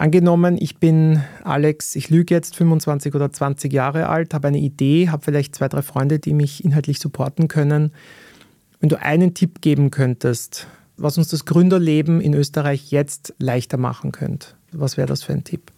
Angenommen, ich bin Alex, ich lüge jetzt 25 oder 20 Jahre alt, habe eine Idee, habe vielleicht zwei, drei Freunde, die mich inhaltlich supporten können. Wenn du einen Tipp geben könntest, was uns das Gründerleben in Österreich jetzt leichter machen könnte, was wäre das für ein Tipp?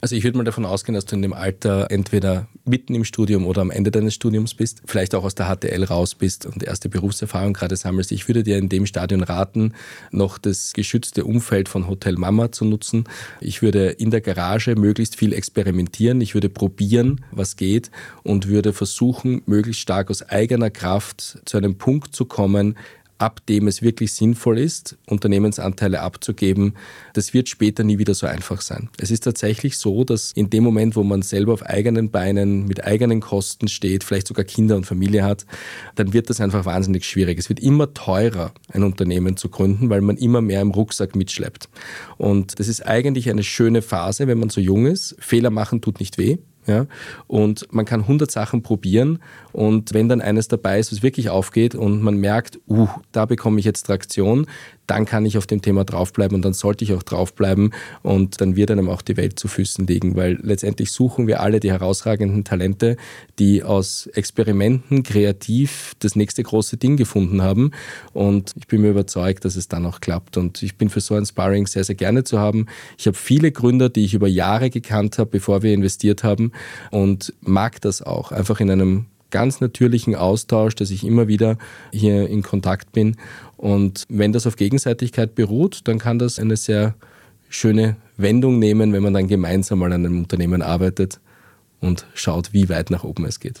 Also ich würde mal davon ausgehen, dass du in dem Alter entweder mitten im Studium oder am Ende deines Studiums bist, vielleicht auch aus der HTL raus bist und erste Berufserfahrung gerade sammelst. Ich würde dir in dem Stadion raten, noch das geschützte Umfeld von Hotel Mama zu nutzen. Ich würde in der Garage möglichst viel experimentieren. Ich würde probieren, was geht und würde versuchen, möglichst stark aus eigener Kraft zu einem Punkt zu kommen, ab dem es wirklich sinnvoll ist, Unternehmensanteile abzugeben, das wird später nie wieder so einfach sein. Es ist tatsächlich so, dass in dem Moment, wo man selber auf eigenen Beinen mit eigenen Kosten steht, vielleicht sogar Kinder und Familie hat, dann wird das einfach wahnsinnig schwierig. Es wird immer teurer, ein Unternehmen zu gründen, weil man immer mehr im Rucksack mitschleppt. Und das ist eigentlich eine schöne Phase, wenn man so jung ist. Fehler machen tut nicht weh. Ja? Und man kann 100 Sachen probieren und wenn dann eines dabei ist, was wirklich aufgeht und man merkt, uh, da bekomme ich jetzt Traktion, dann kann ich auf dem Thema draufbleiben und dann sollte ich auch draufbleiben und dann wird einem auch die Welt zu Füßen liegen, weil letztendlich suchen wir alle die herausragenden Talente, die aus Experimenten kreativ das nächste große Ding gefunden haben und ich bin mir überzeugt, dass es dann auch klappt und ich bin für so ein Sparring sehr, sehr gerne zu haben. Ich habe viele Gründer, die ich über Jahre gekannt habe, bevor wir investiert haben und mag das auch, einfach in einem ganz natürlichen Austausch, dass ich immer wieder hier in Kontakt bin. Und wenn das auf Gegenseitigkeit beruht, dann kann das eine sehr schöne Wendung nehmen, wenn man dann gemeinsam mal an einem Unternehmen arbeitet und schaut, wie weit nach oben es geht.